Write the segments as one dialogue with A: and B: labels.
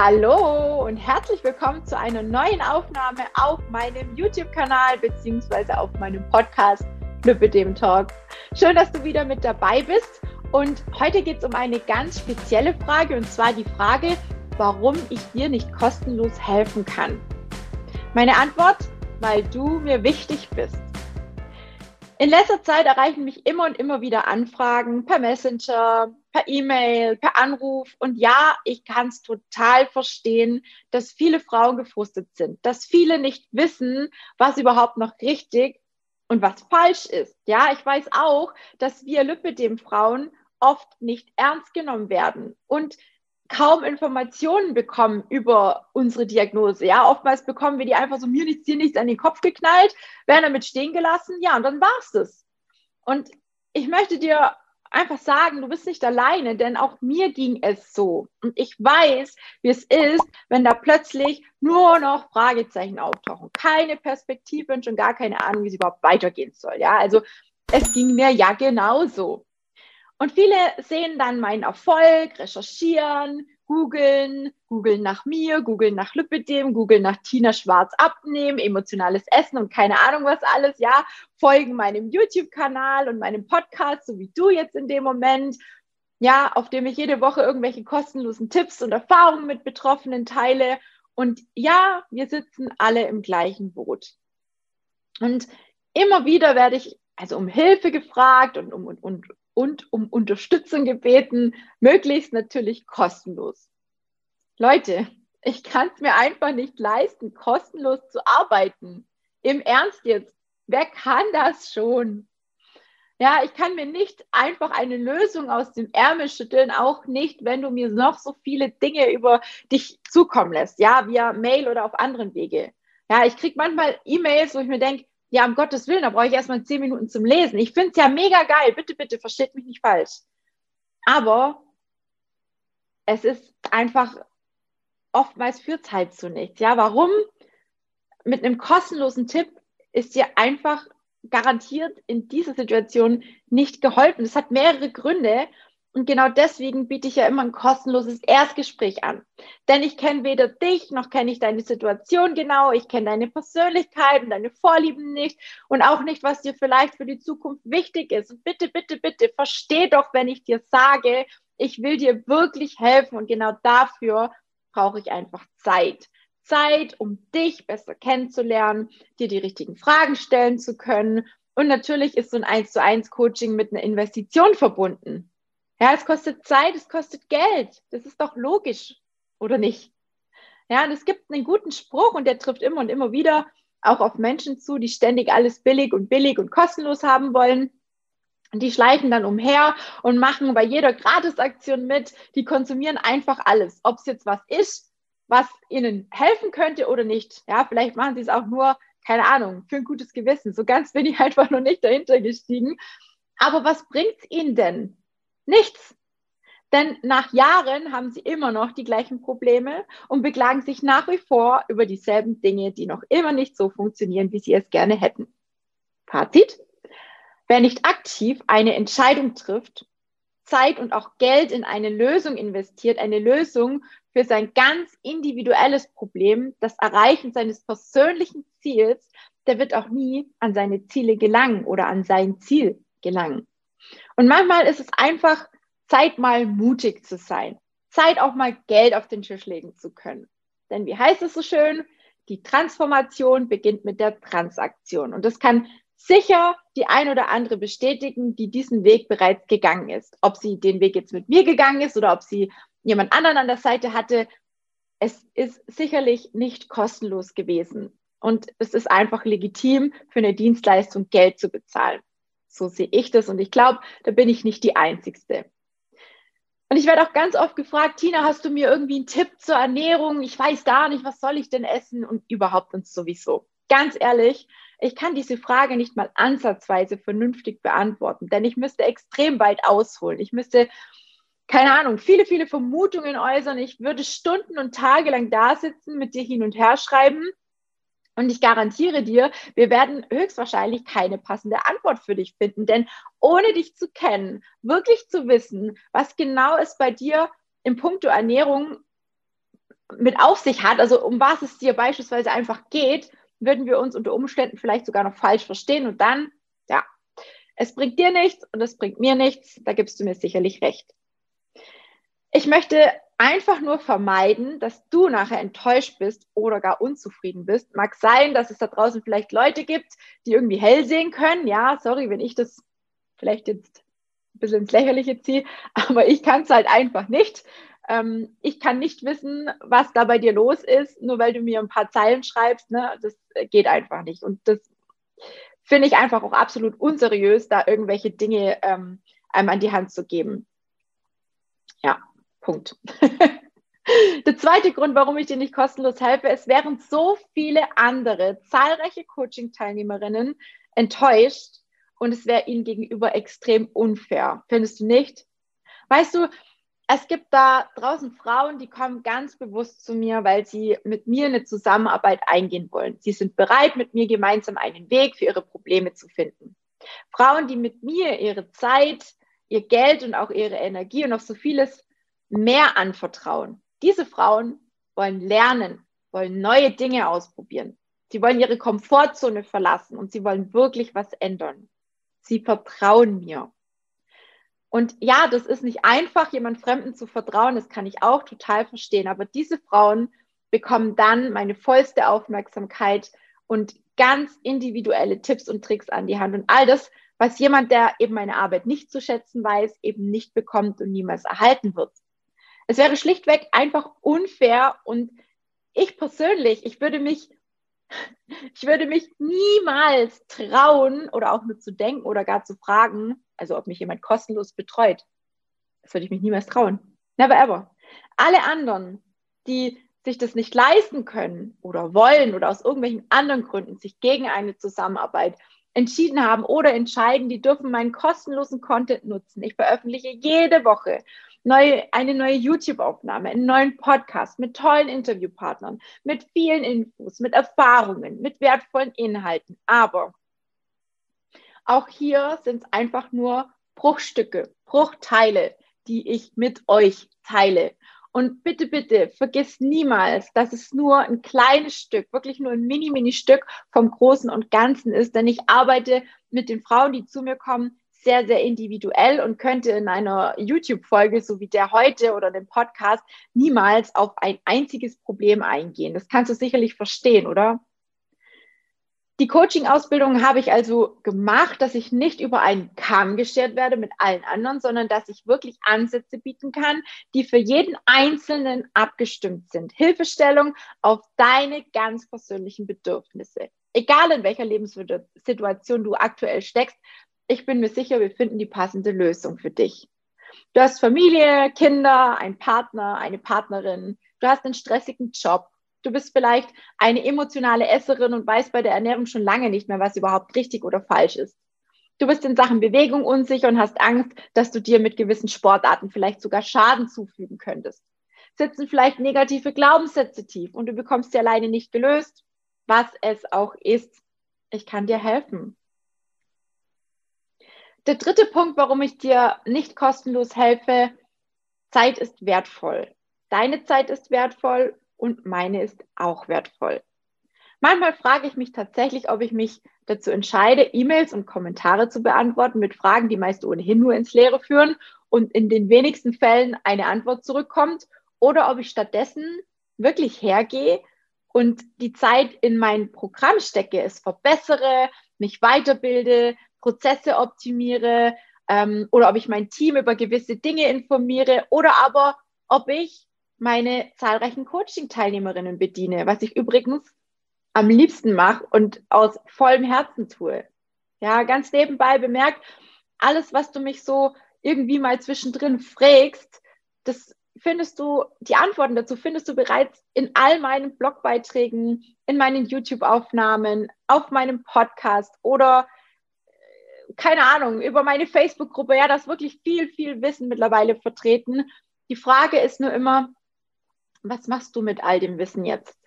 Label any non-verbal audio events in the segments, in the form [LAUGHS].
A: Hallo und herzlich willkommen zu einer neuen Aufnahme auf meinem YouTube-Kanal beziehungsweise auf meinem Podcast Lüppe Talk. Schön, dass du wieder mit dabei bist. Und heute geht es um eine ganz spezielle Frage und zwar die Frage, warum ich dir nicht kostenlos helfen kann. Meine Antwort, weil du mir wichtig bist. In letzter Zeit erreichen mich immer und immer wieder Anfragen per Messenger, per E-Mail, per Anruf. Und ja, ich kann es total verstehen, dass viele Frauen gefrustet sind, dass viele nicht wissen, was überhaupt noch richtig und was falsch ist. Ja, ich weiß auch, dass wir Lipidem-Frauen oft nicht ernst genommen werden und kaum Informationen bekommen über unsere Diagnose. Ja, oftmals bekommen wir die einfach so mir nichts, dir nichts an den Kopf geknallt, werden damit stehen gelassen, ja, und dann war's das. Und ich möchte dir einfach sagen, du bist nicht alleine, denn auch mir ging es so. Und ich weiß, wie es ist, wenn da plötzlich nur noch Fragezeichen auftauchen. Keine Perspektive und schon gar keine Ahnung, wie es überhaupt weitergehen soll. Ja, also es ging mir ja genauso. Und viele sehen dann meinen Erfolg, recherchieren, googeln, googeln nach mir, googeln nach Lipidem, googeln nach Tina Schwarz abnehmen, emotionales Essen und keine Ahnung was alles, ja, folgen meinem YouTube-Kanal und meinem Podcast, so wie du jetzt in dem Moment, ja, auf dem ich jede Woche irgendwelche kostenlosen Tipps und Erfahrungen mit Betroffenen teile. Und ja, wir sitzen alle im gleichen Boot. Und immer wieder werde ich also um Hilfe gefragt und um, und, und und um Unterstützung gebeten, möglichst natürlich kostenlos. Leute, ich kann es mir einfach nicht leisten, kostenlos zu arbeiten. Im Ernst jetzt, wer kann das schon? Ja, ich kann mir nicht einfach eine Lösung aus dem Ärmel schütteln, auch nicht, wenn du mir noch so viele Dinge über dich zukommen lässt, ja, via Mail oder auf anderen Wege. Ja, ich kriege manchmal E-Mails, wo ich mir denke, ja, um Gottes Willen, da brauche ich erstmal zehn Minuten zum Lesen. Ich finde es ja mega geil. Bitte, bitte, versteht mich nicht falsch. Aber es ist einfach, oftmals führt es halt zu nichts. Ja, warum? Mit einem kostenlosen Tipp ist dir einfach garantiert in dieser Situation nicht geholfen. Das hat mehrere Gründe und genau deswegen biete ich ja immer ein kostenloses Erstgespräch an. Denn ich kenne weder dich noch kenne ich deine Situation genau. Ich kenne deine Persönlichkeit und deine Vorlieben nicht und auch nicht, was dir vielleicht für die Zukunft wichtig ist. Und bitte, bitte, bitte, versteh doch, wenn ich dir sage, ich will dir wirklich helfen und genau dafür brauche ich einfach Zeit. Zeit, um dich besser kennenzulernen, dir die richtigen Fragen stellen zu können. Und natürlich ist so ein 1 zu 1 Coaching mit einer Investition verbunden. Ja, es kostet Zeit, es kostet Geld. Das ist doch logisch, oder nicht? Ja, und es gibt einen guten Spruch und der trifft immer und immer wieder auch auf Menschen zu, die ständig alles billig und billig und kostenlos haben wollen. Und die schleichen dann umher und machen bei jeder Gratisaktion mit. Die konsumieren einfach alles, ob es jetzt was ist, was ihnen helfen könnte oder nicht. Ja, vielleicht machen sie es auch nur, keine Ahnung, für ein gutes Gewissen. So ganz bin ich [LAUGHS] einfach noch nicht dahinter gestiegen. Aber was bringt es ihnen denn? Nichts. Denn nach Jahren haben sie immer noch die gleichen Probleme und beklagen sich nach wie vor über dieselben Dinge, die noch immer nicht so funktionieren, wie sie es gerne hätten. Fazit. Wer nicht aktiv eine Entscheidung trifft, Zeit und auch Geld in eine Lösung investiert, eine Lösung für sein ganz individuelles Problem, das Erreichen seines persönlichen Ziels, der wird auch nie an seine Ziele gelangen oder an sein Ziel gelangen. Und manchmal ist es einfach Zeit, mal mutig zu sein. Zeit, auch mal Geld auf den Tisch legen zu können. Denn wie heißt es so schön? Die Transformation beginnt mit der Transaktion. Und das kann sicher die ein oder andere bestätigen, die diesen Weg bereits gegangen ist. Ob sie den Weg jetzt mit mir gegangen ist oder ob sie jemand anderen an der Seite hatte. Es ist sicherlich nicht kostenlos gewesen. Und es ist einfach legitim, für eine Dienstleistung Geld zu bezahlen. So sehe ich das und ich glaube, da bin ich nicht die Einzigste. Und ich werde auch ganz oft gefragt, Tina, hast du mir irgendwie einen Tipp zur Ernährung? Ich weiß gar nicht, was soll ich denn essen und überhaupt und sowieso. Ganz ehrlich, ich kann diese Frage nicht mal ansatzweise vernünftig beantworten, denn ich müsste extrem weit ausholen. Ich müsste, keine Ahnung, viele, viele Vermutungen äußern. Ich würde Stunden und Tage lang da sitzen, mit dir hin und her schreiben und ich garantiere dir, wir werden höchstwahrscheinlich keine passende Antwort für dich finden, denn ohne dich zu kennen, wirklich zu wissen, was genau es bei dir im Punkto Ernährung mit auf sich hat, also um was es dir beispielsweise einfach geht, würden wir uns unter Umständen vielleicht sogar noch falsch verstehen. Und dann, ja, es bringt dir nichts und es bringt mir nichts, da gibst du mir sicherlich recht. Ich möchte einfach nur vermeiden, dass du nachher enttäuscht bist oder gar unzufrieden bist. Mag sein, dass es da draußen vielleicht Leute gibt, die irgendwie hell sehen können. Ja, sorry, wenn ich das vielleicht jetzt ein bisschen ins Lächerliche ziehe, [LAUGHS] aber ich kann es halt einfach nicht. Ähm, ich kann nicht wissen, was da bei dir los ist, nur weil du mir ein paar Zeilen schreibst. Ne? Das geht einfach nicht. Und das finde ich einfach auch absolut unseriös, da irgendwelche Dinge ähm, einem an die Hand zu geben. Ja, Punkt. [LAUGHS] Der zweite Grund, warum ich dir nicht kostenlos helfe, es wären so viele andere, zahlreiche Coaching-Teilnehmerinnen enttäuscht und es wäre ihnen gegenüber extrem unfair. Findest du nicht? Weißt du, es gibt da draußen Frauen, die kommen ganz bewusst zu mir, weil sie mit mir eine Zusammenarbeit eingehen wollen. Sie sind bereit, mit mir gemeinsam einen Weg für ihre Probleme zu finden. Frauen, die mit mir ihre Zeit, ihr Geld und auch ihre Energie und noch so vieles mehr anvertrauen. Diese Frauen wollen lernen, wollen neue Dinge ausprobieren. Sie wollen ihre Komfortzone verlassen und sie wollen wirklich was ändern. Sie vertrauen mir. Und ja, das ist nicht einfach, jemand Fremden zu vertrauen, das kann ich auch total verstehen. Aber diese Frauen bekommen dann meine vollste Aufmerksamkeit und ganz individuelle Tipps und Tricks an die Hand. Und all das, was jemand, der eben meine Arbeit nicht zu schätzen weiß, eben nicht bekommt und niemals erhalten wird. Es wäre schlichtweg einfach unfair und ich persönlich, ich würde mich, [LAUGHS] ich würde mich niemals trauen oder auch nur zu denken oder gar zu fragen, also ob mich jemand kostenlos betreut. Das würde ich mich niemals trauen. Never ever. Alle anderen, die sich das nicht leisten können oder wollen oder aus irgendwelchen anderen Gründen sich gegen eine Zusammenarbeit entschieden haben oder entscheiden, die dürfen meinen kostenlosen Content nutzen. Ich veröffentliche jede Woche neue, eine neue YouTube-Aufnahme, einen neuen Podcast mit tollen Interviewpartnern, mit vielen Infos, mit Erfahrungen, mit wertvollen Inhalten. Aber auch hier sind es einfach nur Bruchstücke, Bruchteile, die ich mit euch teile. Und bitte, bitte, vergiss niemals, dass es nur ein kleines Stück, wirklich nur ein mini, mini Stück vom Großen und Ganzen ist. Denn ich arbeite mit den Frauen, die zu mir kommen, sehr, sehr individuell und könnte in einer YouTube-Folge, so wie der heute oder dem Podcast, niemals auf ein einziges Problem eingehen. Das kannst du sicherlich verstehen, oder? Die Coaching-Ausbildung habe ich also gemacht, dass ich nicht über einen Kamm geschert werde mit allen anderen, sondern dass ich wirklich Ansätze bieten kann, die für jeden Einzelnen abgestimmt sind. Hilfestellung auf deine ganz persönlichen Bedürfnisse. Egal in welcher Lebenssituation du aktuell steckst, ich bin mir sicher, wir finden die passende Lösung für dich. Du hast Familie, Kinder, einen Partner, eine Partnerin, du hast einen stressigen Job, Du bist vielleicht eine emotionale Esserin und weißt bei der Ernährung schon lange nicht mehr, was überhaupt richtig oder falsch ist. Du bist in Sachen Bewegung unsicher und hast Angst, dass du dir mit gewissen Sportarten vielleicht sogar Schaden zufügen könntest. Sitzen vielleicht negative Glaubenssätze tief und du bekommst sie alleine nicht gelöst, was es auch ist. Ich kann dir helfen. Der dritte Punkt, warum ich dir nicht kostenlos helfe, Zeit ist wertvoll. Deine Zeit ist wertvoll und meine ist auch wertvoll. Manchmal frage ich mich tatsächlich, ob ich mich dazu entscheide, E-Mails und Kommentare zu beantworten mit Fragen, die meist ohnehin nur ins Leere führen und in den wenigsten Fällen eine Antwort zurückkommt, oder ob ich stattdessen wirklich hergehe und die Zeit in mein Programm stecke, es verbessere, mich weiterbilde, Prozesse optimiere ähm, oder ob ich mein Team über gewisse Dinge informiere oder aber ob ich meine zahlreichen Coaching-Teilnehmerinnen bediene, was ich übrigens am liebsten mache und aus vollem Herzen tue. Ja, ganz nebenbei bemerkt, alles, was du mich so irgendwie mal zwischendrin fragst, das findest du, die Antworten dazu findest du bereits in all meinen Blogbeiträgen, in meinen YouTube-Aufnahmen, auf meinem Podcast oder keine Ahnung, über meine Facebook-Gruppe. Ja, da ist wirklich viel, viel Wissen mittlerweile vertreten. Die Frage ist nur immer, was machst du mit all dem Wissen jetzt?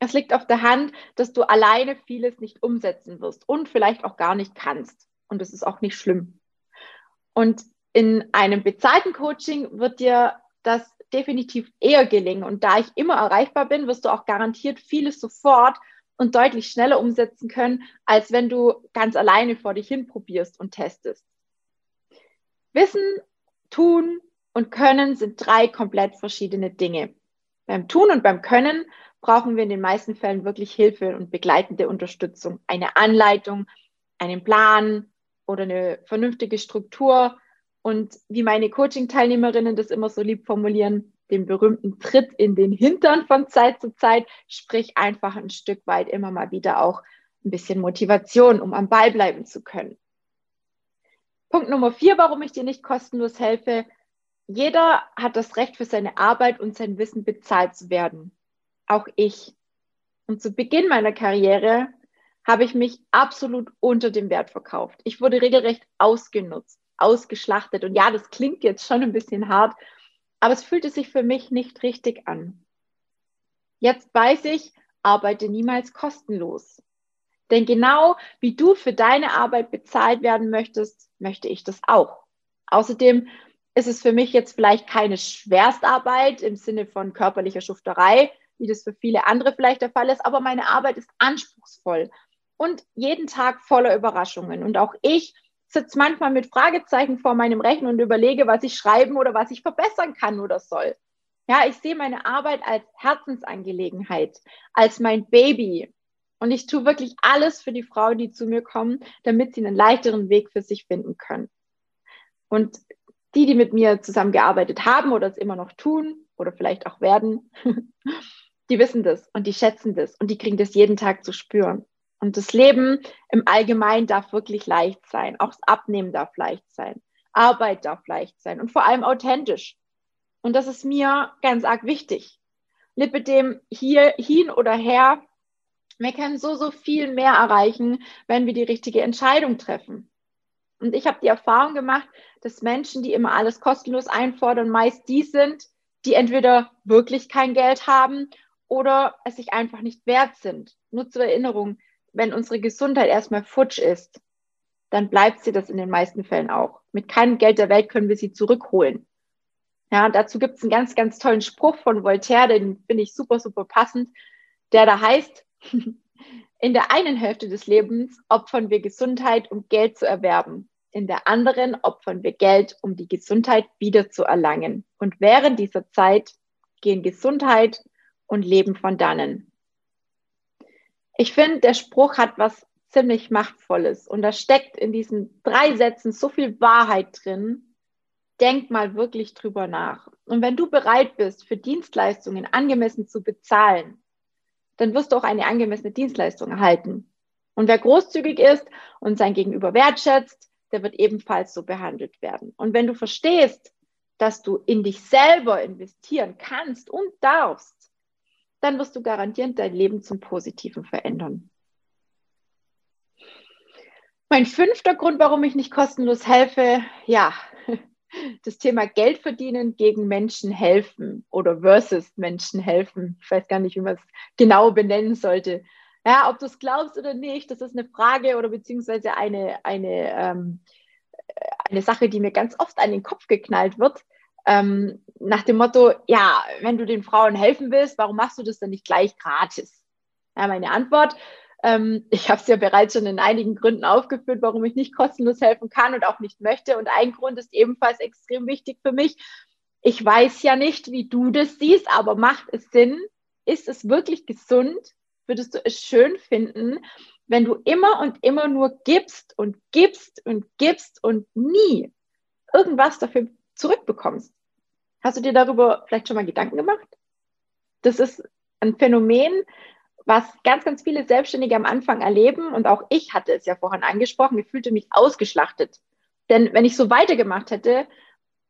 A: Es liegt auf der Hand, dass du alleine vieles nicht umsetzen wirst und vielleicht auch gar nicht kannst. Und das ist auch nicht schlimm. Und in einem bezahlten Coaching wird dir das definitiv eher gelingen. Und da ich immer erreichbar bin, wirst du auch garantiert vieles sofort und deutlich schneller umsetzen können, als wenn du ganz alleine vor dich hin probierst und testest. Wissen, tun und können sind drei komplett verschiedene Dinge. Beim Tun und beim Können brauchen wir in den meisten Fällen wirklich Hilfe und begleitende Unterstützung, eine Anleitung, einen Plan oder eine vernünftige Struktur und wie meine Coaching-Teilnehmerinnen das immer so lieb formulieren, den berühmten Tritt in den Hintern von Zeit zu Zeit, sprich einfach ein Stück weit immer mal wieder auch ein bisschen Motivation, um am Ball bleiben zu können. Punkt Nummer vier, warum ich dir nicht kostenlos helfe. Jeder hat das Recht für seine Arbeit und sein Wissen bezahlt zu werden. Auch ich. Und zu Beginn meiner Karriere habe ich mich absolut unter dem Wert verkauft. Ich wurde regelrecht ausgenutzt ausgeschlachtet. Und ja, das klingt jetzt schon ein bisschen hart, aber es fühlte sich für mich nicht richtig an. Jetzt weiß ich, arbeite niemals kostenlos. Denn genau wie du für deine Arbeit bezahlt werden möchtest, möchte ich das auch. Außerdem ist es für mich jetzt vielleicht keine Schwerstarbeit im Sinne von körperlicher Schufterei, wie das für viele andere vielleicht der Fall ist, aber meine Arbeit ist anspruchsvoll und jeden Tag voller Überraschungen. Und auch ich sitze manchmal mit Fragezeichen vor meinem Rechner und überlege, was ich schreiben oder was ich verbessern kann oder soll. Ja, ich sehe meine Arbeit als Herzensangelegenheit, als mein Baby. Und ich tue wirklich alles für die Frauen, die zu mir kommen, damit sie einen leichteren Weg für sich finden können. Und die, die mit mir zusammengearbeitet haben oder es immer noch tun oder vielleicht auch werden, [LAUGHS] die wissen das und die schätzen das und die kriegen das jeden Tag zu spüren. Und das Leben im Allgemeinen darf wirklich leicht sein. Auch das Abnehmen darf leicht sein. Arbeit darf leicht sein und vor allem authentisch. Und das ist mir ganz arg wichtig. Lippe dem hier hin oder her. Wir können so, so viel mehr erreichen, wenn wir die richtige Entscheidung treffen. Und ich habe die Erfahrung gemacht, dass Menschen, die immer alles kostenlos einfordern, meist die sind, die entweder wirklich kein Geld haben oder es sich einfach nicht wert sind. Nur zur Erinnerung, wenn unsere Gesundheit erstmal futsch ist, dann bleibt sie das in den meisten Fällen auch. Mit keinem Geld der Welt können wir sie zurückholen. Ja, dazu gibt es einen ganz, ganz tollen Spruch von Voltaire, den finde ich super, super passend, der da heißt, [LAUGHS] in der einen Hälfte des Lebens opfern wir Gesundheit, um Geld zu erwerben. In der anderen opfern wir Geld, um die Gesundheit wieder zu erlangen. Und während dieser Zeit gehen Gesundheit und Leben von dannen. Ich finde, der Spruch hat was ziemlich Machtvolles und da steckt in diesen drei Sätzen so viel Wahrheit drin. Denk mal wirklich drüber nach. Und wenn du bereit bist, für Dienstleistungen angemessen zu bezahlen, dann wirst du auch eine angemessene Dienstleistung erhalten. Und wer großzügig ist und sein Gegenüber wertschätzt, der wird ebenfalls so behandelt werden. Und wenn du verstehst, dass du in dich selber investieren kannst und darfst, dann wirst du garantiert dein Leben zum Positiven verändern. Mein fünfter Grund, warum ich nicht kostenlos helfe, ja, das Thema Geld verdienen gegen Menschen helfen oder versus Menschen helfen. Ich weiß gar nicht, wie man es genau benennen sollte. Ja, ob du es glaubst oder nicht, das ist eine Frage oder beziehungsweise eine, eine, ähm, eine Sache, die mir ganz oft an den Kopf geknallt wird ähm, nach dem Motto, ja, wenn du den Frauen helfen willst, warum machst du das dann nicht gleich gratis? Ja, meine Antwort, ähm, ich habe es ja bereits schon in einigen Gründen aufgeführt, warum ich nicht kostenlos helfen kann und auch nicht möchte. Und ein Grund ist ebenfalls extrem wichtig für mich. Ich weiß ja nicht, wie du das siehst, aber macht es Sinn? Ist es wirklich gesund? Würdest du es schön finden, wenn du immer und immer nur gibst und gibst und gibst und nie irgendwas dafür zurückbekommst. Hast du dir darüber vielleicht schon mal Gedanken gemacht? Das ist ein Phänomen, was ganz, ganz viele Selbstständige am Anfang erleben. Und auch ich hatte es ja vorhin angesprochen, ich fühlte mich ausgeschlachtet. Denn wenn ich so weitergemacht hätte,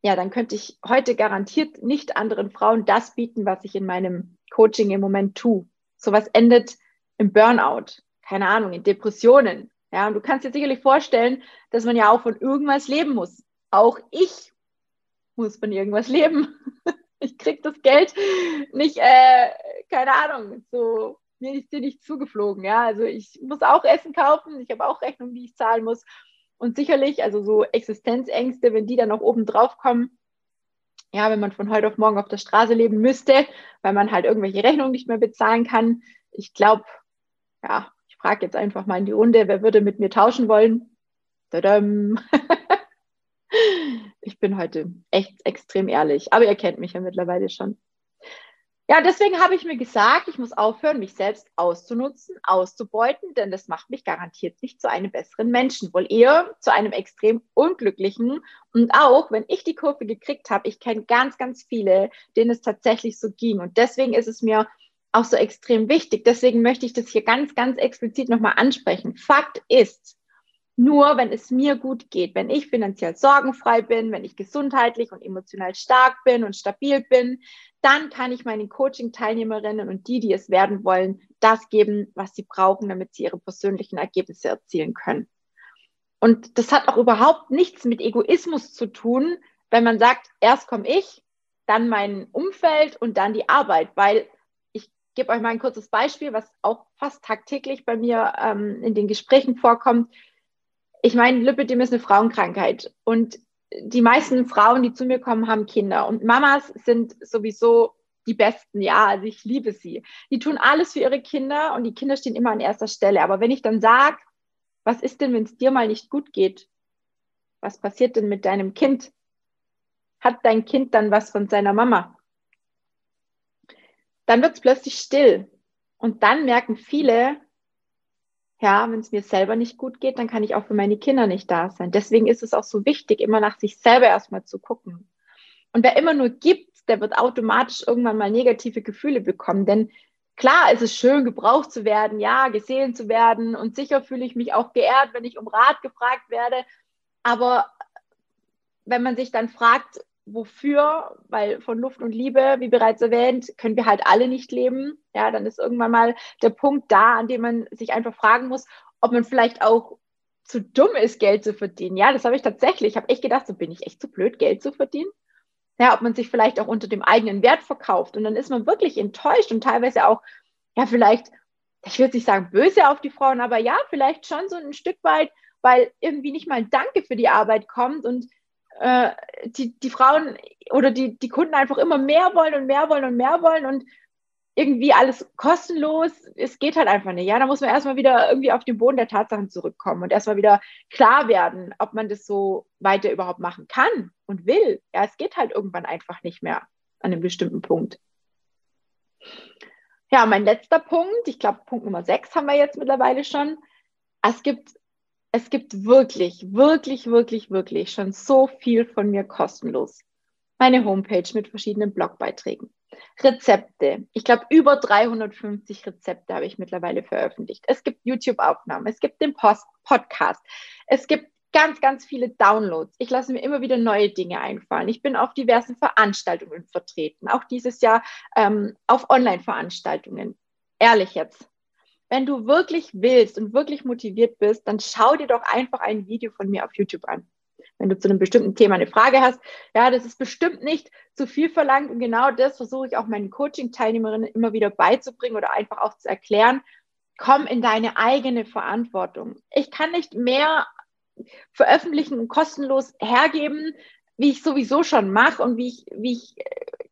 A: ja, dann könnte ich heute garantiert nicht anderen Frauen das bieten, was ich in meinem Coaching im Moment tue. Sowas endet im Burnout, keine Ahnung, in Depressionen. Ja, und du kannst dir sicherlich vorstellen, dass man ja auch von irgendwas leben muss. Auch ich muss von irgendwas leben. [LAUGHS] Ich krieg das Geld nicht, äh, keine Ahnung, so mir ist dir nicht zugeflogen. Ja, also ich muss auch Essen kaufen, ich habe auch Rechnungen, die ich zahlen muss. Und sicherlich, also so Existenzängste, wenn die dann noch oben drauf kommen, ja, wenn man von heute auf morgen auf der Straße leben müsste, weil man halt irgendwelche Rechnungen nicht mehr bezahlen kann. Ich glaube, ja, ich frage jetzt einfach mal in die Runde, wer würde mit mir tauschen wollen? Tadam. [LAUGHS] ich bin heute echt extrem ehrlich, aber ihr kennt mich ja mittlerweile schon. Ja, deswegen habe ich mir gesagt, ich muss aufhören, mich selbst auszunutzen, auszubeuten, denn das macht mich garantiert nicht zu einem besseren Menschen, wohl eher zu einem extrem unglücklichen. Und auch, wenn ich die Kurve gekriegt habe, ich kenne ganz, ganz viele, denen es tatsächlich so ging. Und deswegen ist es mir auch so extrem wichtig. Deswegen möchte ich das hier ganz, ganz explizit nochmal ansprechen. Fakt ist, nur wenn es mir gut geht, wenn ich finanziell sorgenfrei bin, wenn ich gesundheitlich und emotional stark bin und stabil bin, dann kann ich meinen Coaching-Teilnehmerinnen und die, die es werden wollen, das geben, was sie brauchen, damit sie ihre persönlichen Ergebnisse erzielen können. Und das hat auch überhaupt nichts mit Egoismus zu tun, wenn man sagt, erst komme ich, dann mein Umfeld und dann die Arbeit, weil ich gebe euch mal ein kurzes Beispiel, was auch fast tagtäglich bei mir ähm, in den Gesprächen vorkommt ich meine, Lipidem ist eine Frauenkrankheit und die meisten Frauen, die zu mir kommen, haben Kinder und Mamas sind sowieso die Besten, ja, also ich liebe sie. Die tun alles für ihre Kinder und die Kinder stehen immer an erster Stelle. Aber wenn ich dann sage, was ist denn, wenn es dir mal nicht gut geht? Was passiert denn mit deinem Kind? Hat dein Kind dann was von seiner Mama? Dann wird es plötzlich still. Und dann merken viele, ja, wenn es mir selber nicht gut geht, dann kann ich auch für meine Kinder nicht da sein. Deswegen ist es auch so wichtig, immer nach sich selber erstmal zu gucken. Und wer immer nur gibt, der wird automatisch irgendwann mal negative Gefühle bekommen. Denn klar ist es schön, gebraucht zu werden, ja, gesehen zu werden. Und sicher fühle ich mich auch geehrt, wenn ich um Rat gefragt werde. Aber wenn man sich dann fragt, wofür, weil von Luft und Liebe, wie bereits erwähnt, können wir halt alle nicht leben. Ja, dann ist irgendwann mal der Punkt da, an dem man sich einfach fragen muss, ob man vielleicht auch zu dumm ist, Geld zu verdienen. Ja, das habe ich tatsächlich. Ich habe echt gedacht, so bin ich echt zu blöd, Geld zu verdienen. Ja, ob man sich vielleicht auch unter dem eigenen Wert verkauft. Und dann ist man wirklich enttäuscht und teilweise auch, ja, vielleicht, ich würde nicht sagen böse auf die Frauen, aber ja, vielleicht schon so ein Stück weit, weil irgendwie nicht mal ein Danke für die Arbeit kommt und äh, die, die Frauen oder die, die Kunden einfach immer mehr wollen und mehr wollen und mehr wollen und irgendwie alles kostenlos. Es geht halt einfach nicht. Ja, da muss man erstmal wieder irgendwie auf den Boden der Tatsachen zurückkommen und erstmal wieder klar werden, ob man das so weiter überhaupt machen kann und will. Ja, es geht halt irgendwann einfach nicht mehr an einem bestimmten Punkt. Ja, mein letzter Punkt, ich glaube, Punkt Nummer sechs haben wir jetzt mittlerweile schon. Es gibt es gibt wirklich, wirklich, wirklich, wirklich schon so viel von mir kostenlos. Meine Homepage mit verschiedenen Blogbeiträgen. Rezepte. Ich glaube, über 350 Rezepte habe ich mittlerweile veröffentlicht. Es gibt YouTube-Aufnahmen, es gibt den Post Podcast, es gibt ganz, ganz viele Downloads. Ich lasse mir immer wieder neue Dinge einfallen. Ich bin auf diversen Veranstaltungen vertreten, auch dieses Jahr ähm, auf Online-Veranstaltungen. Ehrlich jetzt, wenn du wirklich willst und wirklich motiviert bist, dann schau dir doch einfach ein Video von mir auf YouTube an. Wenn du zu einem bestimmten Thema eine Frage hast, ja, das ist bestimmt nicht zu viel verlangt und genau das versuche ich auch meinen Coaching-Teilnehmerinnen immer wieder beizubringen oder einfach auch zu erklären. Komm in deine eigene Verantwortung. Ich kann nicht mehr veröffentlichen und kostenlos hergeben, wie ich sowieso schon mache und wie ich, wie ich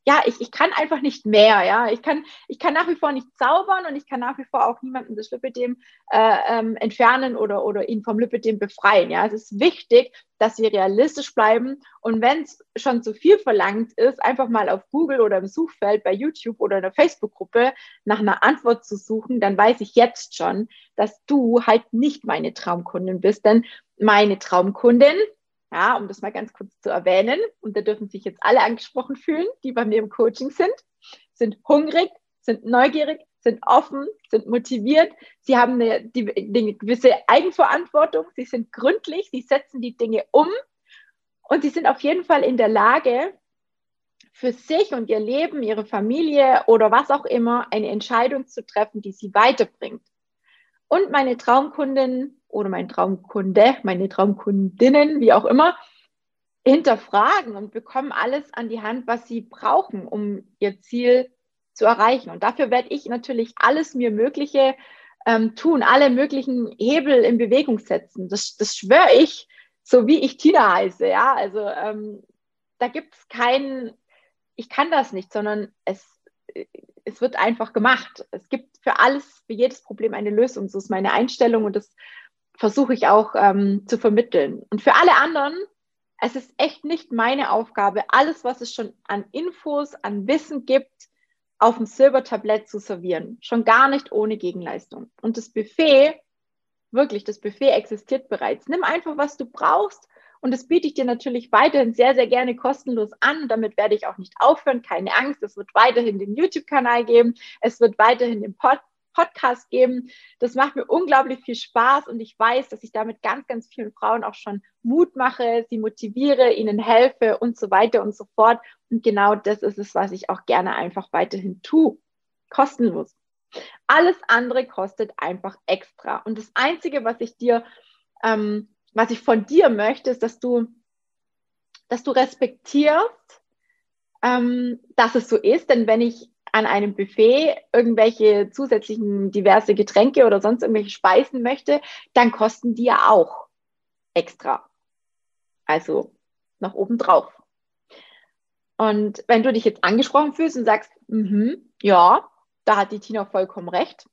A: ja, ich, ich kann einfach nicht mehr, ja. Ich kann, ich kann nach wie vor nicht zaubern und ich kann nach wie vor auch niemanden das Lipidem äh, ähm, entfernen oder, oder ihn vom Lipidem befreien. Ja, es ist wichtig, dass wir realistisch bleiben und wenn es schon zu viel verlangt ist, einfach mal auf Google oder im Suchfeld bei YouTube oder in der Facebook-Gruppe nach einer Antwort zu suchen, dann weiß ich jetzt schon, dass du halt nicht meine Traumkundin bist, denn meine Traumkundin ja, um das mal ganz kurz zu erwähnen, und da dürfen sich jetzt alle angesprochen fühlen, die bei mir im Coaching sind, sind hungrig, sind neugierig, sind offen, sind motiviert, sie haben eine, die, eine gewisse Eigenverantwortung, sie sind gründlich, sie setzen die Dinge um und sie sind auf jeden Fall in der Lage, für sich und ihr Leben, ihre Familie oder was auch immer eine Entscheidung zu treffen, die sie weiterbringt. Und meine Traumkundin oder mein Traumkunde, meine Traumkundinnen, wie auch immer, hinterfragen und bekommen alles an die Hand, was sie brauchen, um ihr Ziel zu erreichen. Und dafür werde ich natürlich alles mir Mögliche ähm, tun, alle möglichen Hebel in Bewegung setzen. Das, das schwöre ich, so wie ich Tina heiße. Ja, also ähm, da gibt es keinen ich kann das nicht, sondern es, es wird einfach gemacht. Es gibt für alles, für jedes Problem eine Lösung. So ist meine Einstellung und das versuche ich auch ähm, zu vermitteln. Und für alle anderen, es ist echt nicht meine Aufgabe, alles, was es schon an Infos, an Wissen gibt, auf dem Silbertablett zu servieren. Schon gar nicht ohne Gegenleistung. Und das Buffet, wirklich, das Buffet existiert bereits. Nimm einfach, was du brauchst. Und das biete ich dir natürlich weiterhin sehr, sehr gerne kostenlos an. Und damit werde ich auch nicht aufhören. Keine Angst. Es wird weiterhin den YouTube-Kanal geben. Es wird weiterhin den Pod Podcast geben. Das macht mir unglaublich viel Spaß und ich weiß, dass ich damit ganz, ganz vielen Frauen auch schon Mut mache, sie motiviere, ihnen helfe und so weiter und so fort. Und genau das ist es, was ich auch gerne einfach weiterhin tue. Kostenlos. Alles andere kostet einfach extra. Und das Einzige, was ich dir, ähm, was ich von dir möchte, ist, dass du, dass du respektierst, ähm, dass es so ist. Denn wenn ich an einem Buffet irgendwelche zusätzlichen diverse Getränke oder sonst irgendwelche Speisen möchte, dann kosten die ja auch extra. Also noch oben drauf. Und wenn du dich jetzt angesprochen fühlst und sagst, -hmm, ja, da hat die Tina vollkommen recht,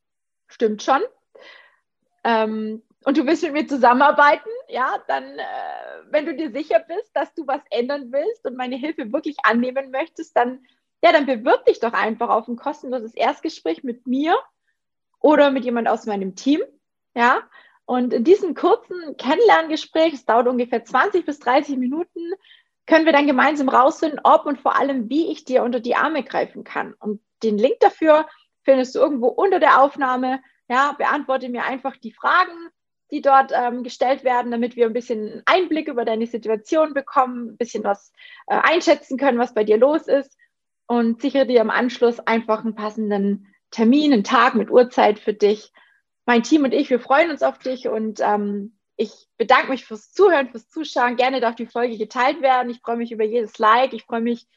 A: stimmt schon. Ähm, und du willst mit mir zusammenarbeiten, ja, dann, äh, wenn du dir sicher bist, dass du was ändern willst und meine Hilfe wirklich annehmen möchtest, dann ja, dann bewirb dich doch einfach auf ein kostenloses Erstgespräch mit mir oder mit jemand aus meinem Team. Ja, und in diesem kurzen Kennenlerngespräch, es dauert ungefähr 20 bis 30 Minuten, können wir dann gemeinsam rausfinden, ob und vor allem, wie ich dir unter die Arme greifen kann. Und den Link dafür findest du irgendwo unter der Aufnahme. Ja, beantworte mir einfach die Fragen, die dort ähm, gestellt werden, damit wir ein bisschen Einblick über deine Situation bekommen, ein bisschen was äh, einschätzen können, was bei dir los ist und sichere dir im Anschluss einfach einen passenden Termin, einen Tag mit Uhrzeit für dich. Mein Team und ich, wir freuen uns auf dich und ähm, ich bedanke mich fürs Zuhören, fürs Zuschauen. Gerne darf die Folge geteilt werden. Ich freue mich über jedes Like, ich freue mich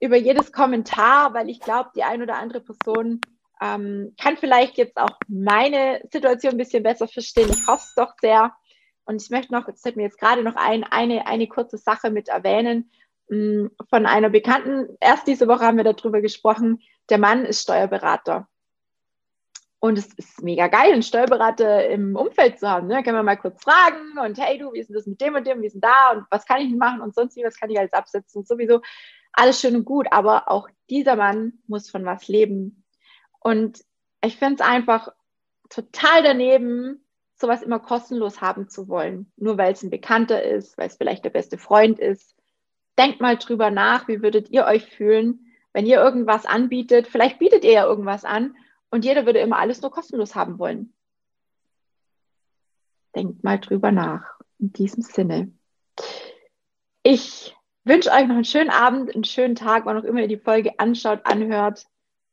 A: über jedes Kommentar, weil ich glaube, die ein oder andere Person ähm, kann vielleicht jetzt auch meine Situation ein bisschen besser verstehen. Ich hoffe es doch sehr. Und ich möchte noch, es fällt mir jetzt gerade noch ein, eine, eine kurze Sache mit erwähnen. Mm, von einer Bekannten. Erst diese Woche haben wir darüber gesprochen. Der Mann ist Steuerberater. Und es ist mega geil, einen Steuerberater im Umfeld zu haben. Ne? Können wir mal kurz fragen und hey du, wie ist denn das mit dem und dem, wie ist denn da und was kann ich denn machen und sonst wie, was kann ich alles absetzen und sowieso. Alles schön und gut, aber auch dieser Mann muss von was leben. Und ich finde es einfach total daneben, sowas immer kostenlos haben zu wollen. Nur weil es ein Bekannter ist, weil es vielleicht der beste Freund ist denkt mal drüber nach, wie würdet ihr euch fühlen, wenn ihr irgendwas anbietet. Vielleicht bietet ihr ja irgendwas an und jeder würde immer alles nur kostenlos haben wollen. Denkt mal drüber nach. In diesem Sinne. Ich wünsche euch noch einen schönen Abend, einen schönen Tag, wann auch immer ihr die Folge anschaut, anhört.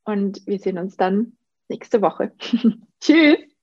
A: Und wir sehen uns dann nächste Woche. [LAUGHS] Tschüss.